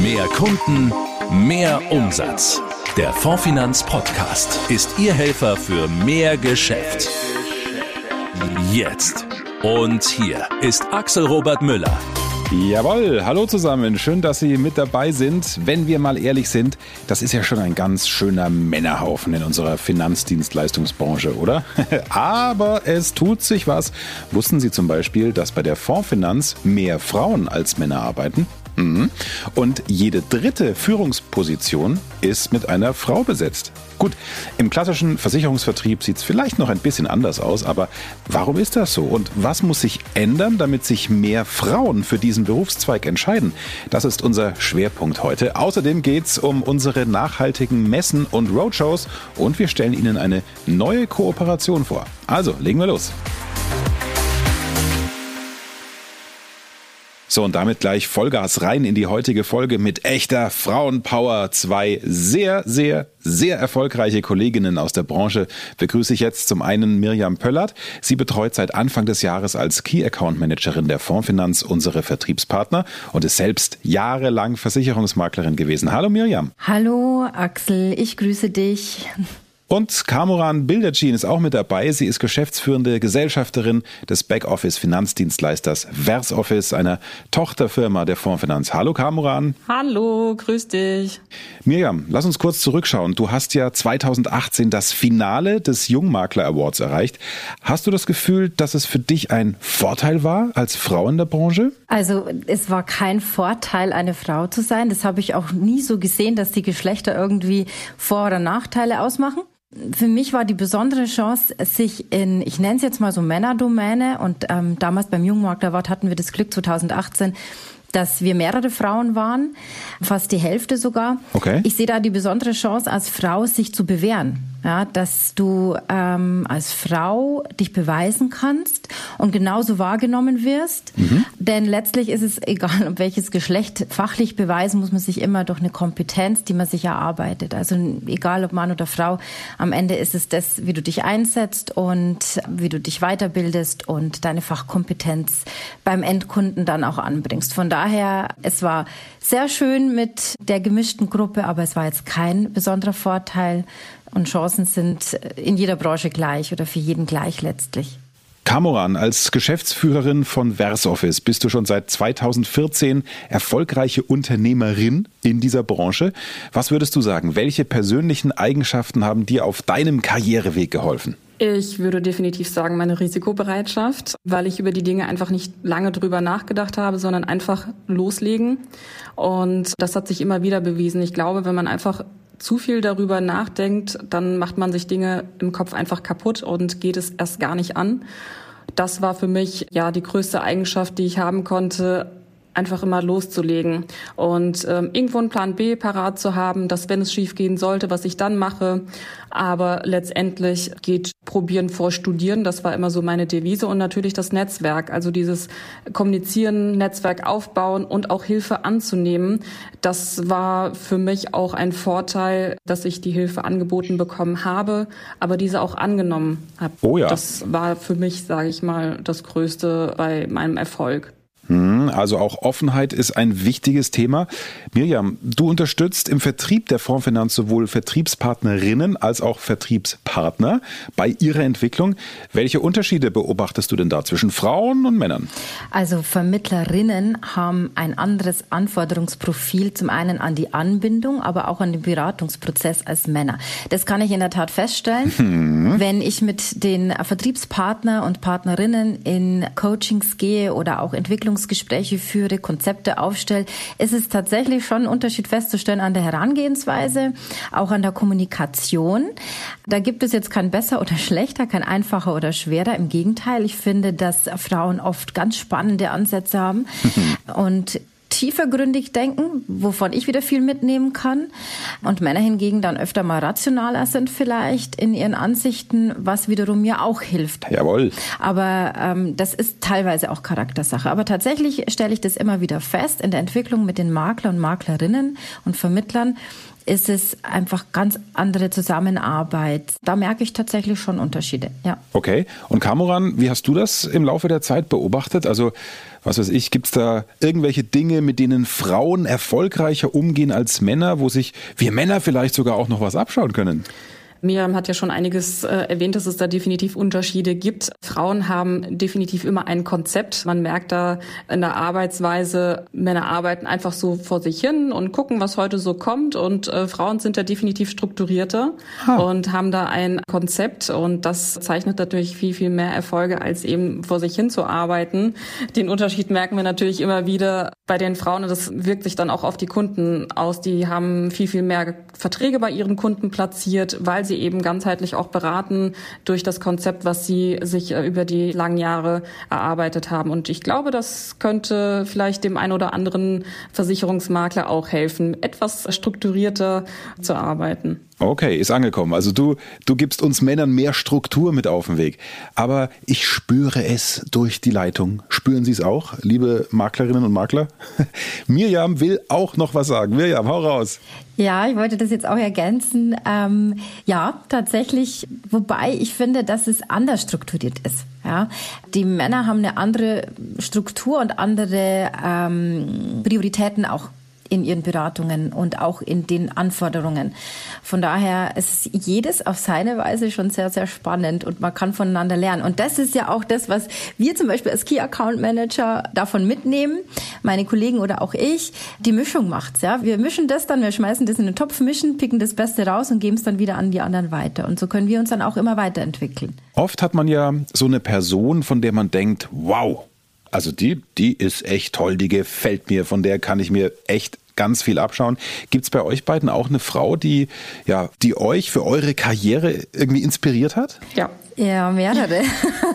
Mehr Kunden, mehr Umsatz. Der Fondfinanz Podcast ist Ihr Helfer für mehr Geschäft. Jetzt. Und hier ist Axel Robert Müller. Jawohl, hallo zusammen, schön, dass Sie mit dabei sind. Wenn wir mal ehrlich sind, das ist ja schon ein ganz schöner Männerhaufen in unserer Finanzdienstleistungsbranche, oder? Aber es tut sich was. Wussten Sie zum Beispiel, dass bei der Fondsfinanz mehr Frauen als Männer arbeiten? Mhm. Und jede dritte Führungsposition ist mit einer Frau besetzt. Gut, im klassischen Versicherungsvertrieb sieht es vielleicht noch ein bisschen anders aus, aber warum ist das so? Und was muss sich ändern, damit sich mehr Frauen für diesen Berufszweig entscheiden? Das ist unser Schwerpunkt heute. Außerdem geht es um unsere nachhaltigen Messen und Roadshows und wir stellen Ihnen eine neue Kooperation vor. Also, legen wir los. So, und damit gleich Vollgas rein in die heutige Folge mit echter Frauenpower. Zwei sehr, sehr, sehr erfolgreiche Kolleginnen aus der Branche begrüße ich jetzt zum einen Mirjam Pöllert. Sie betreut seit Anfang des Jahres als Key Account Managerin der Fondsfinanz unsere Vertriebspartner und ist selbst jahrelang Versicherungsmaklerin gewesen. Hallo Mirjam. Hallo Axel, ich grüße dich. Und Kamuran Bildercin ist auch mit dabei. Sie ist geschäftsführende Gesellschafterin des Backoffice Finanzdienstleisters VersOffice, einer Tochterfirma der Fondsfinanz. Hallo Kamuran. Hallo, grüß dich. Mirjam, lass uns kurz zurückschauen. Du hast ja 2018 das Finale des Jungmakler Awards erreicht. Hast du das Gefühl, dass es für dich ein Vorteil war als Frau in der Branche? Also es war kein Vorteil, eine Frau zu sein. Das habe ich auch nie so gesehen, dass die Geschlechter irgendwie Vor- oder Nachteile ausmachen für mich war die besondere Chance, sich in, ich nenne es jetzt mal so Männerdomäne und ähm, damals beim Jungmaklerwort hatten wir das Glück 2018, dass wir mehrere Frauen waren, fast die Hälfte sogar. Okay. Ich sehe da die besondere Chance als Frau, sich zu bewähren. Ja, dass du ähm, als Frau dich beweisen kannst und genauso wahrgenommen wirst. Mhm. Denn letztlich ist es egal, um welches Geschlecht fachlich beweisen muss man sich immer durch eine Kompetenz, die man sich erarbeitet. Also egal ob Mann oder Frau, am Ende ist es das, wie du dich einsetzt und wie du dich weiterbildest und deine Fachkompetenz beim Endkunden dann auch anbringst. Von daher, es war sehr schön mit der gemischten Gruppe, aber es war jetzt kein besonderer Vorteil und Chancen sind in jeder Branche gleich oder für jeden gleich letztlich. Kamoran, als Geschäftsführerin von VersOffice bist du schon seit 2014 erfolgreiche Unternehmerin in dieser Branche. Was würdest du sagen? Welche persönlichen Eigenschaften haben dir auf deinem Karriereweg geholfen? Ich würde definitiv sagen, meine Risikobereitschaft, weil ich über die Dinge einfach nicht lange drüber nachgedacht habe, sondern einfach loslegen. Und das hat sich immer wieder bewiesen. Ich glaube, wenn man einfach zu viel darüber nachdenkt, dann macht man sich Dinge im Kopf einfach kaputt und geht es erst gar nicht an. Das war für mich ja die größte Eigenschaft, die ich haben konnte, einfach immer loszulegen und ähm, irgendwo einen Plan B parat zu haben, dass wenn es schief gehen sollte, was ich dann mache. Aber letztendlich geht Probieren vor Studieren. Das war immer so meine Devise und natürlich das Netzwerk, also dieses Kommunizieren, Netzwerk aufbauen und auch Hilfe anzunehmen. Das war für mich auch ein Vorteil, dass ich die Hilfe angeboten bekommen habe, aber diese auch angenommen habe. Oh ja. Das war für mich, sage ich mal, das Größte bei meinem Erfolg. Hm, also auch Offenheit ist ein wichtiges Thema. Mirjam, du unterstützt im Vertrieb der Fondsfinanz sowohl Vertriebspartnerinnen als auch Vertriebspartner bei ihrer Entwicklung. Welche Unterschiede beobachtest du denn da zwischen Frauen und Männern? Also Vermittlerinnen haben ein anderes Anforderungsprofil, zum einen an die Anbindung, aber auch an den Beratungsprozess als Männer. Das kann ich in der Tat feststellen, hm. wenn ich mit den Vertriebspartner und Partnerinnen in Coachings gehe oder auch Entwicklung Entwicklungsgespräche führe, Konzepte aufstelle, ist es tatsächlich schon ein Unterschied festzustellen an der Herangehensweise, auch an der Kommunikation. Da gibt es jetzt kein besser oder schlechter, kein einfacher oder schwerer. Im Gegenteil, ich finde, dass Frauen oft ganz spannende Ansätze haben. Und tiefergründig denken, wovon ich wieder viel mitnehmen kann. Und Männer hingegen dann öfter mal rationaler sind vielleicht in ihren Ansichten, was wiederum mir auch hilft. Jawohl. Aber ähm, das ist teilweise auch Charaktersache. Aber tatsächlich stelle ich das immer wieder fest in der Entwicklung mit den Makler und Maklerinnen und Vermittlern, ist es einfach ganz andere Zusammenarbeit. Da merke ich tatsächlich schon Unterschiede, ja. Okay. Und Kamoran, wie hast du das im Laufe der Zeit beobachtet? Also, was weiß ich, gibt es da irgendwelche Dinge, mit denen Frauen erfolgreicher umgehen als Männer, wo sich wir Männer vielleicht sogar auch noch was abschauen können? Miriam hat ja schon einiges äh, erwähnt, dass es da definitiv Unterschiede gibt. Frauen haben definitiv immer ein Konzept. Man merkt da in der Arbeitsweise, Männer arbeiten einfach so vor sich hin und gucken, was heute so kommt. Und äh, Frauen sind da definitiv strukturierter ha. und haben da ein Konzept. Und das zeichnet natürlich viel, viel mehr Erfolge, als eben vor sich hin zu arbeiten. Den Unterschied merken wir natürlich immer wieder bei den Frauen. Und das wirkt sich dann auch auf die Kunden aus. Die haben viel, viel mehr Verträge bei ihren Kunden platziert, weil sie sie eben ganzheitlich auch beraten durch das Konzept, was sie sich äh, über die langen Jahre erarbeitet haben. Und ich glaube, das könnte vielleicht dem einen oder anderen Versicherungsmakler auch helfen, etwas strukturierter zu arbeiten. Okay, ist angekommen. Also du, du gibst uns Männern mehr Struktur mit auf den Weg. Aber ich spüre es durch die Leitung. Spüren Sie es auch, liebe Maklerinnen und Makler? Mirjam will auch noch was sagen. Mirjam, hau raus. Ja, ich wollte das jetzt auch ergänzen. Ähm, ja, tatsächlich, wobei ich finde, dass es anders strukturiert ist. Ja, die Männer haben eine andere Struktur und andere ähm, Prioritäten auch in ihren Beratungen und auch in den Anforderungen. Von daher ist jedes auf seine Weise schon sehr, sehr spannend und man kann voneinander lernen. Und das ist ja auch das, was wir zum Beispiel als Key Account Manager davon mitnehmen, meine Kollegen oder auch ich, die Mischung macht's. Ja, wir mischen das dann, wir schmeißen das in den Topf, mischen, picken das Beste raus und geben es dann wieder an die anderen weiter. Und so können wir uns dann auch immer weiterentwickeln. Oft hat man ja so eine Person, von der man denkt, wow, also die, die ist echt toll, die gefällt mir, von der kann ich mir echt ganz viel abschauen. Gibt es bei euch beiden auch eine Frau, die, ja, die euch für eure Karriere irgendwie inspiriert hat? Ja. Ja, mehrere.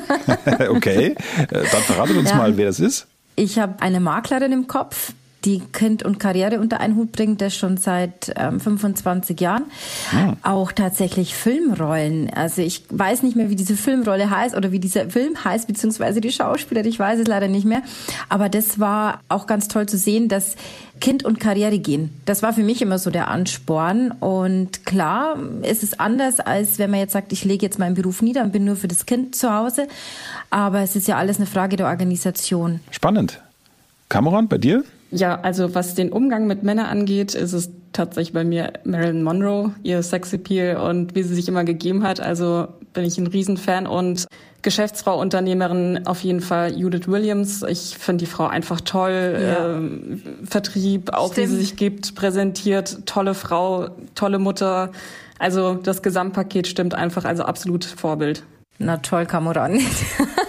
okay, äh, dann verratet uns ja. mal, wer das ist. Ich habe eine Maklerin im Kopf, die Kind und Karriere unter einen Hut bringt, das schon seit ähm, 25 Jahren. Ja. Ah. Auch tatsächlich Filmrollen. Also ich weiß nicht mehr, wie diese Filmrolle heißt oder wie dieser Film heißt, beziehungsweise die Schauspielerin, ich weiß es leider nicht mehr. Aber das war auch ganz toll zu sehen, dass Kind und Karriere gehen. Das war für mich immer so der Ansporn. Und klar, ist es anders, als wenn man jetzt sagt, ich lege jetzt meinen Beruf nieder und bin nur für das Kind zu Hause. Aber es ist ja alles eine Frage der Organisation. Spannend. Cameron, bei dir? Ja, also was den Umgang mit Männern angeht, ist es tatsächlich bei mir Marilyn Monroe, ihr Sexappeal und wie sie sich immer gegeben hat. Also bin ich ein Riesenfan und Geschäftsfrau, Unternehmerin auf jeden Fall Judith Williams. Ich finde die Frau einfach toll. Ja. Ähm, Vertrieb, auch Stimmt. wie sie sich gibt, präsentiert. Tolle Frau, tolle Mutter. Also das Gesamtpaket stimmt einfach, also absolut Vorbild. Na toll, Kamoran.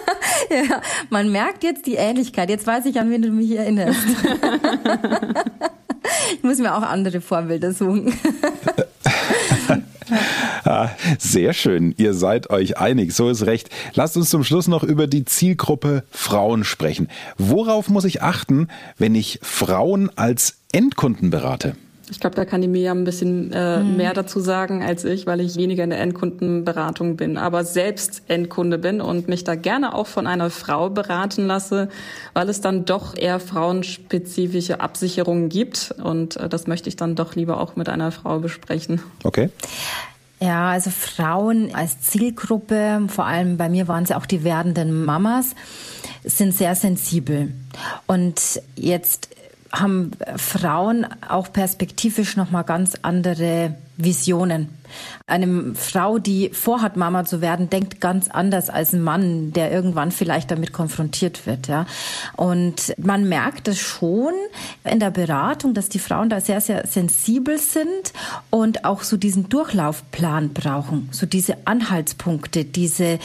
ja, man merkt jetzt die Ähnlichkeit. Jetzt weiß ich, an wen du mich erinnerst. ich muss mir auch andere Vorbilder suchen. Ah, sehr schön. Ihr seid euch einig. So ist recht. Lasst uns zum Schluss noch über die Zielgruppe Frauen sprechen. Worauf muss ich achten, wenn ich Frauen als Endkunden berate? Ich glaube, da kann die Mia ein bisschen äh, mhm. mehr dazu sagen als ich, weil ich weniger in der Endkundenberatung bin, aber selbst Endkunde bin und mich da gerne auch von einer Frau beraten lasse, weil es dann doch eher frauenspezifische Absicherungen gibt und äh, das möchte ich dann doch lieber auch mit einer Frau besprechen. Okay. Ja, also Frauen als Zielgruppe, vor allem bei mir waren es auch die werdenden Mamas, sind sehr sensibel. Und jetzt haben Frauen auch perspektivisch noch mal ganz andere Visionen. Eine Frau, die vorhat, Mama zu werden, denkt ganz anders als ein Mann, der irgendwann vielleicht damit konfrontiert wird, ja. Und man merkt es schon in der Beratung, dass die Frauen da sehr, sehr sensibel sind und auch so diesen Durchlaufplan brauchen, so diese Anhaltspunkte, diese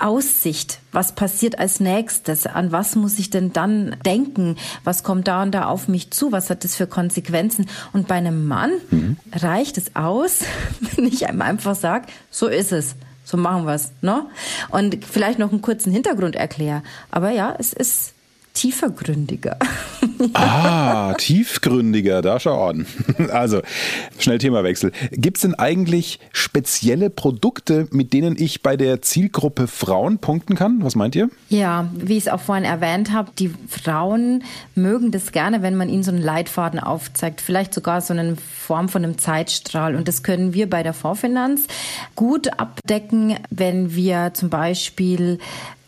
Aussicht, was passiert als nächstes, an was muss ich denn dann denken, was kommt da und da auf mich zu, was hat das für Konsequenzen. Und bei einem Mann mhm. reicht es aus, wenn ich einem einfach sage, so ist es. So machen wir es. Ne? Und vielleicht noch einen kurzen Hintergrund erkläre. Aber ja, es ist tiefergründiger. Ah, tiefgründiger, da schau an. Also, schnell Themawechsel. Gibt es denn eigentlich spezielle Produkte, mit denen ich bei der Zielgruppe Frauen punkten kann? Was meint ihr? Ja, wie ich es auch vorhin erwähnt habe, die Frauen mögen das gerne, wenn man ihnen so einen Leitfaden aufzeigt, vielleicht sogar so eine Form von einem Zeitstrahl. Und das können wir bei der Vorfinanz gut abdecken, wenn wir zum Beispiel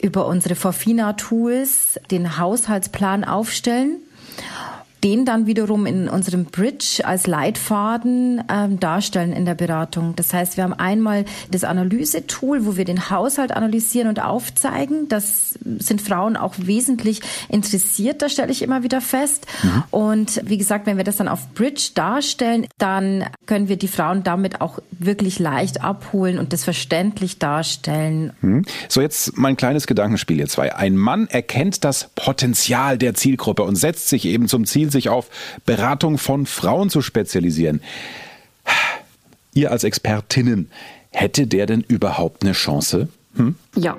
über unsere Forfina-Tools den Haushaltsplan aufstellen den dann wiederum in unserem Bridge als Leitfaden ähm, darstellen in der Beratung. Das heißt, wir haben einmal das Analysetool, wo wir den Haushalt analysieren und aufzeigen. Das sind Frauen auch wesentlich interessiert, da stelle ich immer wieder fest. Mhm. Und wie gesagt, wenn wir das dann auf Bridge darstellen, dann können wir die Frauen damit auch wirklich leicht abholen und das verständlich darstellen. Mhm. So, jetzt mein kleines Gedankenspiel, ihr zwei. Ein Mann erkennt das Potenzial der Zielgruppe und setzt sich eben zum Ziel, sich auf Beratung von Frauen zu spezialisieren. Ihr als Expertinnen, hätte der denn überhaupt eine Chance? Hm? Ja,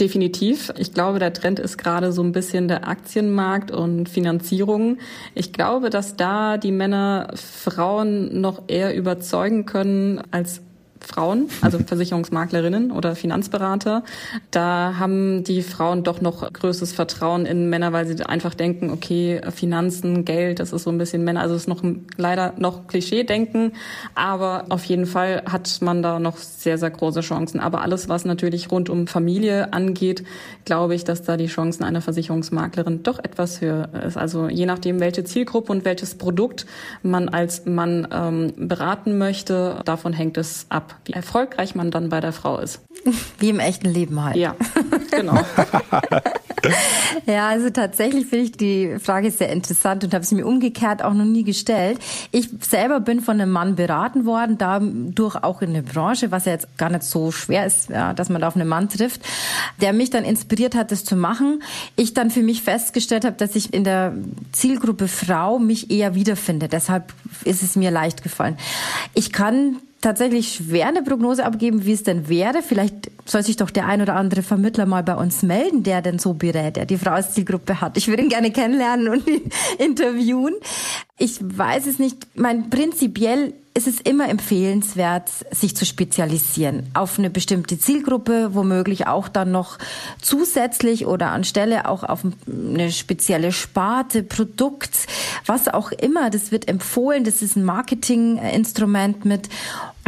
Definitiv. Ich glaube, der Trend ist gerade so ein bisschen der Aktienmarkt und Finanzierung. Ich glaube, dass da die Männer Frauen noch eher überzeugen können als Frauen, also Versicherungsmaklerinnen oder Finanzberater. Da haben die Frauen doch noch größeres Vertrauen in Männer, weil sie einfach denken, okay, Finanzen, Geld, das ist so ein bisschen Männer, also es ist noch leider noch Klischee-Denken, aber auf jeden Fall hat man da noch sehr, sehr große Chancen. Aber alles, was natürlich rund um Familie angeht, glaube ich, dass da die Chancen einer Versicherungsmaklerin doch etwas höher ist. Also je nachdem, welche Zielgruppe und welches Produkt man als Mann ähm, beraten möchte, davon hängt es ab wie erfolgreich man dann bei der Frau ist. Wie im echten Leben halt. Ja, genau. ja, also tatsächlich finde ich die Frage sehr interessant und habe sie mir umgekehrt auch noch nie gestellt. Ich selber bin von einem Mann beraten worden, dadurch auch in der Branche, was ja jetzt gar nicht so schwer ist, ja, dass man da auf einen Mann trifft, der mich dann inspiriert hat, das zu machen. Ich dann für mich festgestellt habe, dass ich in der Zielgruppe Frau mich eher wiederfinde. Deshalb ist es mir leicht gefallen. Ich kann tatsächlich schwer eine Prognose abgeben, wie es denn wäre. Vielleicht soll sich doch der ein oder andere Vermittler mal bei uns melden, der denn so berät, der die Frau als Zielgruppe hat. Ich würde ihn gerne kennenlernen und interviewen. Ich weiß es nicht. Mein prinzipiell ist es immer empfehlenswert, sich zu spezialisieren auf eine bestimmte Zielgruppe, womöglich auch dann noch zusätzlich oder anstelle auch auf eine spezielle Sparte, Produkt, was auch immer. Das wird empfohlen. Das ist ein Marketinginstrument mit.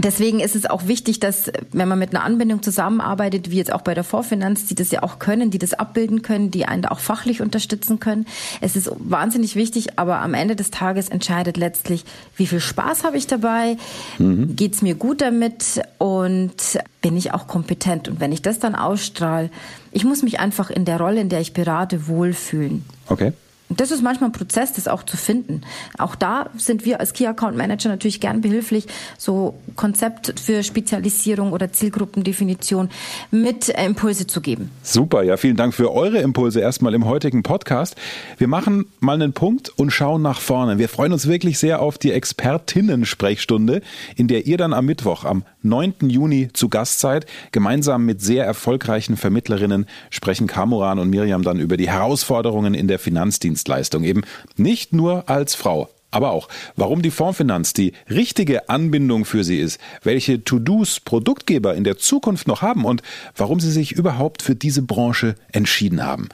Deswegen ist es auch wichtig, dass, wenn man mit einer Anbindung zusammenarbeitet, wie jetzt auch bei der Vorfinanz, die das ja auch können, die das abbilden können, die einen da auch fachlich unterstützen können. Es ist wahnsinnig wichtig, aber am Ende des Tages entscheidet letztlich, wie viel Spaß habe ich dabei, mhm. geht es mir gut damit und bin ich auch kompetent. Und wenn ich das dann ausstrahle, ich muss mich einfach in der Rolle, in der ich berate, wohlfühlen. Okay. Das ist manchmal ein Prozess, das auch zu finden. Auch da sind wir als Key Account Manager natürlich gern behilflich, so Konzept für Spezialisierung oder Zielgruppendefinition mit Impulse zu geben. Super, ja, vielen Dank für eure Impulse erstmal im heutigen Podcast. Wir machen mal einen Punkt und schauen nach vorne. Wir freuen uns wirklich sehr auf die Expertinnen-Sprechstunde, in der ihr dann am Mittwoch, am 9. Juni zu Gast seid. Gemeinsam mit sehr erfolgreichen Vermittlerinnen sprechen Kamuran und Miriam dann über die Herausforderungen in der Finanzdienst Dienstleistung eben nicht nur als Frau. Aber auch, warum die Fondsfinanz die richtige Anbindung für sie ist, welche To-Dos Produktgeber in der Zukunft noch haben und warum sie sich überhaupt für diese Branche entschieden haben.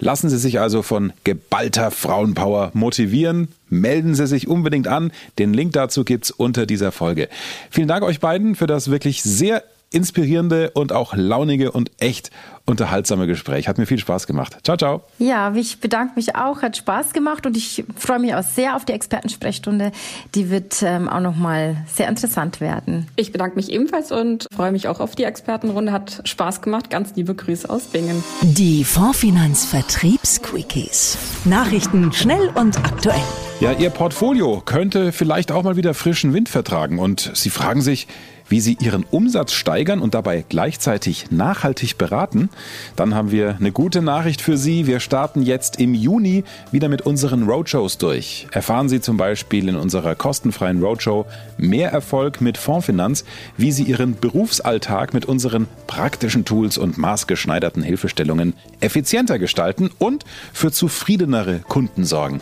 Lassen Sie sich also von geballter Frauenpower motivieren. Melden Sie sich unbedingt an. Den Link dazu gibt's unter dieser Folge. Vielen Dank euch beiden für das wirklich sehr inspirierende und auch launige und echt unterhaltsame Gespräch. Hat mir viel Spaß gemacht. Ciao, ciao. Ja, ich bedanke mich auch. Hat Spaß gemacht und ich freue mich auch sehr auf die Expertensprechstunde. Die wird ähm, auch nochmal sehr interessant werden. Ich bedanke mich ebenfalls und freue mich auch auf die Expertenrunde. Hat Spaß gemacht. Ganz liebe Grüße aus Bingen. Die Fondsfinanz Vertriebsquickies. Nachrichten schnell und aktuell. Ja, Ihr Portfolio könnte vielleicht auch mal wieder frischen Wind vertragen und Sie fragen sich, wie Sie Ihren Umsatz steigern und dabei gleichzeitig nachhaltig beraten, dann haben wir eine gute Nachricht für Sie. Wir starten jetzt im Juni wieder mit unseren Roadshows durch. Erfahren Sie zum Beispiel in unserer kostenfreien Roadshow Mehr Erfolg mit Fondsfinanz, wie Sie Ihren Berufsalltag mit unseren praktischen Tools und maßgeschneiderten Hilfestellungen effizienter gestalten und für zufriedenere Kunden sorgen.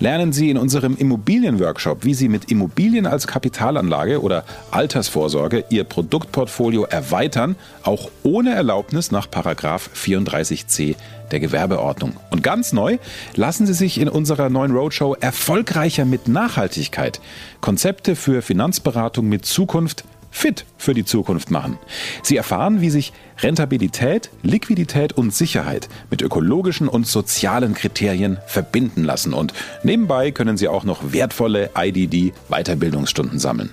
Lernen Sie in unserem Immobilienworkshop, wie Sie mit Immobilien als Kapitalanlage oder Altersvorsorge Ihr Produktportfolio erweitern, auch ohne Erlaubnis nach 34c der Gewerbeordnung. Und ganz neu, lassen Sie sich in unserer neuen Roadshow erfolgreicher mit Nachhaltigkeit Konzepte für Finanzberatung mit Zukunft fit für die Zukunft machen. Sie erfahren, wie sich Rentabilität, Liquidität und Sicherheit mit ökologischen und sozialen Kriterien verbinden lassen. Und nebenbei können Sie auch noch wertvolle IDD-Weiterbildungsstunden sammeln.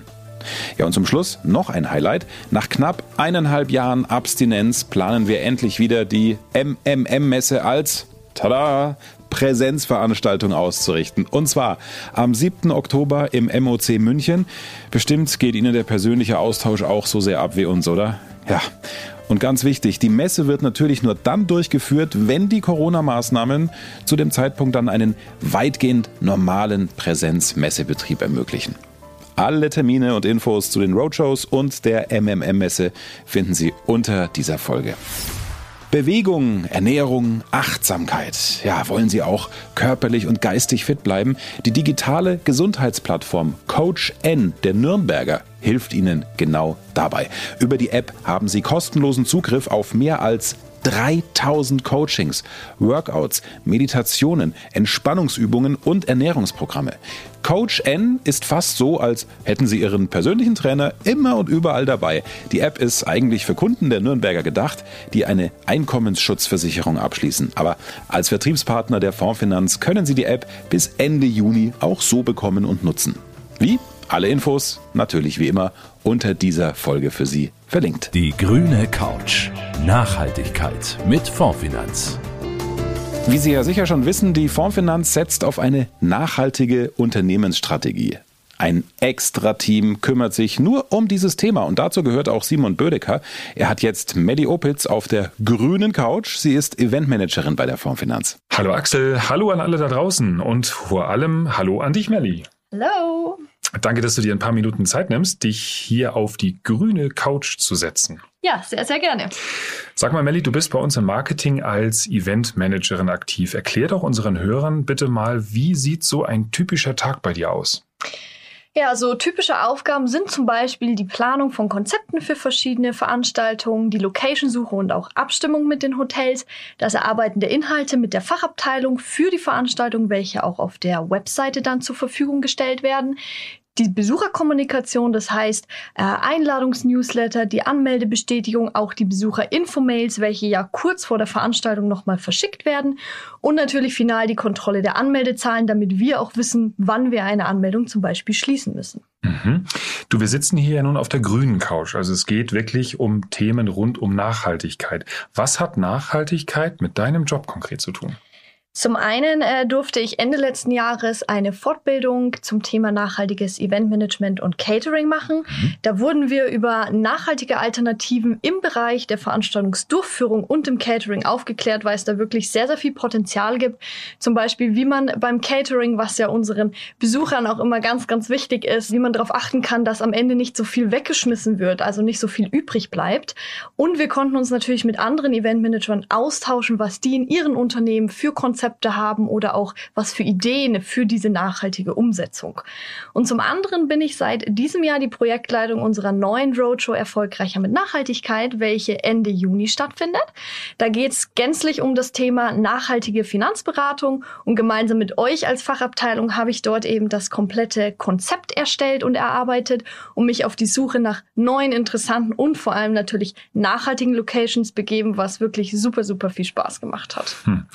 Ja, und zum Schluss noch ein Highlight. Nach knapp eineinhalb Jahren Abstinenz planen wir endlich wieder die MMM-Messe als tada, Präsenzveranstaltung auszurichten. Und zwar am 7. Oktober im MOC München. Bestimmt geht Ihnen der persönliche Austausch auch so sehr ab wie uns, oder? Ja. Und ganz wichtig, die Messe wird natürlich nur dann durchgeführt, wenn die Corona-Maßnahmen zu dem Zeitpunkt dann einen weitgehend normalen Präsenzmessebetrieb ermöglichen. Alle Termine und Infos zu den Roadshows und der MMM-Messe finden Sie unter dieser Folge. Bewegung, Ernährung, Achtsamkeit. Ja, wollen Sie auch körperlich und geistig fit bleiben? Die digitale Gesundheitsplattform Coach N der Nürnberger hilft Ihnen genau dabei. Über die App haben Sie kostenlosen Zugriff auf mehr als 3000 Coachings, Workouts, Meditationen, Entspannungsübungen und Ernährungsprogramme. Coach N ist fast so, als hätten Sie Ihren persönlichen Trainer immer und überall dabei. Die App ist eigentlich für Kunden der Nürnberger gedacht, die eine Einkommensschutzversicherung abschließen. Aber als Vertriebspartner der Fondsfinanz können Sie die App bis Ende Juni auch so bekommen und nutzen. Wie? Alle Infos natürlich wie immer unter dieser Folge für Sie verlinkt. Die grüne Couch. Nachhaltigkeit mit Fondsfinanz. Wie Sie ja sicher schon wissen, die Fondsfinanz setzt auf eine nachhaltige Unternehmensstrategie. Ein Extra-Team kümmert sich nur um dieses Thema und dazu gehört auch Simon Bödecker. Er hat jetzt Maddie Opitz auf der grünen Couch. Sie ist Eventmanagerin bei der Fondsfinanz. Hallo Axel, hallo an alle da draußen und vor allem hallo an dich, Melli. Hallo. Danke, dass du dir ein paar Minuten Zeit nimmst, dich hier auf die grüne Couch zu setzen. Ja, sehr, sehr gerne. Sag mal, Melli, du bist bei uns im Marketing als Eventmanagerin aktiv. Erklär doch unseren Hörern bitte mal, wie sieht so ein typischer Tag bei dir aus? Ja, so typische Aufgaben sind zum Beispiel die Planung von Konzepten für verschiedene Veranstaltungen, die Location-Suche und auch Abstimmung mit den Hotels, das Erarbeiten der Inhalte mit der Fachabteilung für die Veranstaltung, welche auch auf der Webseite dann zur Verfügung gestellt werden, die Besucherkommunikation, das heißt äh, Einladungsnewsletter, die Anmeldebestätigung, auch die Besucherinfomails, welche ja kurz vor der Veranstaltung nochmal verschickt werden und natürlich final die Kontrolle der Anmeldezahlen, damit wir auch wissen, wann wir eine Anmeldung zum Beispiel schließen müssen. Mhm. Du, wir sitzen hier ja nun auf der grünen Couch. Also es geht wirklich um Themen rund um Nachhaltigkeit. Was hat Nachhaltigkeit mit deinem Job konkret zu tun? Zum einen äh, durfte ich Ende letzten Jahres eine Fortbildung zum Thema nachhaltiges Eventmanagement und Catering machen. Mhm. Da wurden wir über nachhaltige Alternativen im Bereich der Veranstaltungsdurchführung und im Catering aufgeklärt, weil es da wirklich sehr, sehr viel Potenzial gibt. Zum Beispiel, wie man beim Catering, was ja unseren Besuchern auch immer ganz, ganz wichtig ist, wie man darauf achten kann, dass am Ende nicht so viel weggeschmissen wird, also nicht so viel übrig bleibt. Und wir konnten uns natürlich mit anderen Eventmanagern austauschen, was die in ihren Unternehmen für Konzepte Konzepte haben oder auch was für Ideen für diese nachhaltige Umsetzung. Und zum anderen bin ich seit diesem Jahr die Projektleitung unserer neuen Roadshow Erfolgreicher mit Nachhaltigkeit, welche Ende Juni stattfindet. Da geht es gänzlich um das Thema nachhaltige Finanzberatung und gemeinsam mit euch als Fachabteilung habe ich dort eben das komplette Konzept erstellt und erarbeitet, um mich auf die Suche nach neuen, interessanten und vor allem natürlich nachhaltigen Locations begeben, was wirklich super, super viel Spaß gemacht hat. Hm.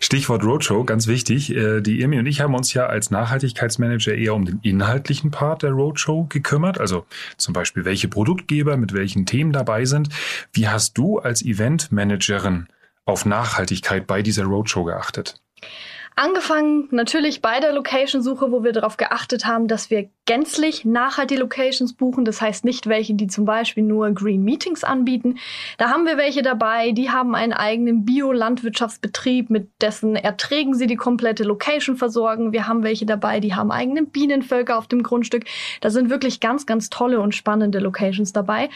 Stichwort Stichwort Roadshow, ganz wichtig. Äh, die Irmi und ich haben uns ja als Nachhaltigkeitsmanager eher um den inhaltlichen Part der Roadshow gekümmert. Also zum Beispiel, welche Produktgeber mit welchen Themen dabei sind. Wie hast du als Eventmanagerin auf Nachhaltigkeit bei dieser Roadshow geachtet? Angefangen natürlich bei der Location-Suche, wo wir darauf geachtet haben, dass wir gänzlich nachhaltige Locations buchen. Das heißt nicht welche, die zum Beispiel nur Green Meetings anbieten. Da haben wir welche dabei, die haben einen eigenen Bio-Landwirtschaftsbetrieb, mit dessen Erträgen sie die komplette Location versorgen. Wir haben welche dabei, die haben eigene Bienenvölker auf dem Grundstück. Da sind wirklich ganz, ganz tolle und spannende Locations dabei.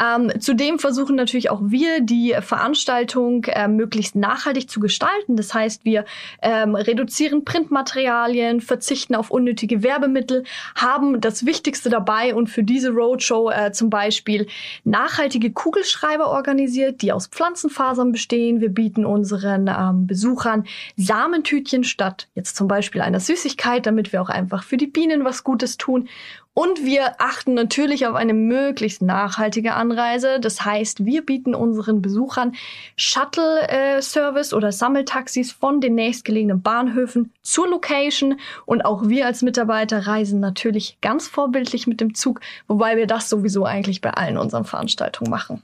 Ähm, zudem versuchen natürlich auch wir, die Veranstaltung äh, möglichst nachhaltig zu gestalten. Das heißt, wir ähm, reduzieren Printmaterialien, verzichten auf unnötige Werbemittel, haben das Wichtigste dabei und für diese Roadshow äh, zum Beispiel nachhaltige Kugelschreiber organisiert, die aus Pflanzenfasern bestehen. Wir bieten unseren ähm, Besuchern Samentütchen statt jetzt zum Beispiel einer Süßigkeit, damit wir auch einfach für die Bienen was Gutes tun. Und wir achten natürlich auf eine möglichst nachhaltige Anreise. Das heißt, wir bieten unseren Besuchern Shuttle-Service oder Sammeltaxis von den nächstgelegenen Bahnhöfen zur Location. Und auch wir als Mitarbeiter reisen natürlich ganz vorbildlich mit dem Zug, wobei wir das sowieso eigentlich bei allen unseren Veranstaltungen machen.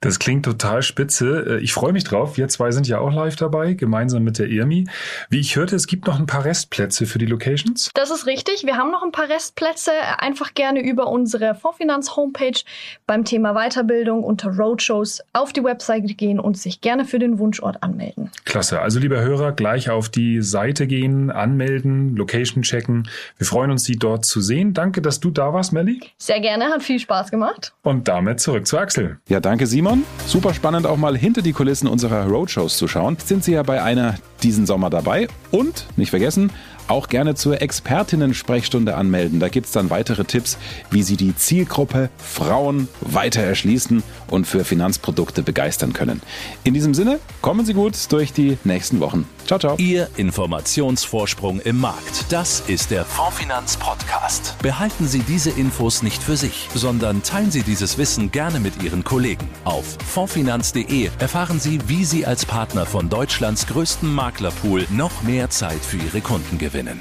Das klingt total spitze. Äh, ich freue mich drauf. Wir zwei sind ja auch live dabei, gemeinsam mit der ERMI. Wie ich hörte, es gibt noch ein paar Restplätze für die Locations. Das ist richtig. Wir haben noch ein paar Restplätze. Einfach gerne über unsere Fondsfinanz-Homepage beim Thema Weiterbildung unter Roadshows auf die Webseite gehen und sich gerne für den Wunschort anmelden. Klasse. Also, lieber Hörer, gleich auf die Seite gehen, anmelden, Location checken. Wir freuen uns, Sie dort zu sehen. Danke, dass du da warst, Melly. Sehr gerne. Hat viel Spaß gemacht. Und damit zurück zu Axel. Ja, danke Danke, Simon. Super spannend, auch mal hinter die Kulissen unserer Roadshows zu schauen. Sind Sie ja bei einer diesen Sommer dabei. Und, nicht vergessen, auch gerne zur Expertinnen-Sprechstunde anmelden. Da gibt es dann weitere Tipps, wie Sie die Zielgruppe Frauen weiter erschließen und für Finanzprodukte begeistern können. In diesem Sinne, kommen Sie gut durch die nächsten Wochen. Ciao, ciao. Ihr Informationsvorsprung im Markt. Das ist der Fondfinanz Podcast. Behalten Sie diese Infos nicht für sich, sondern teilen Sie dieses Wissen gerne mit Ihren Kollegen. Auf fondfinanz.de erfahren Sie, wie Sie als Partner von Deutschlands größtem Maklerpool noch mehr Zeit für Ihre Kunden gewinnen.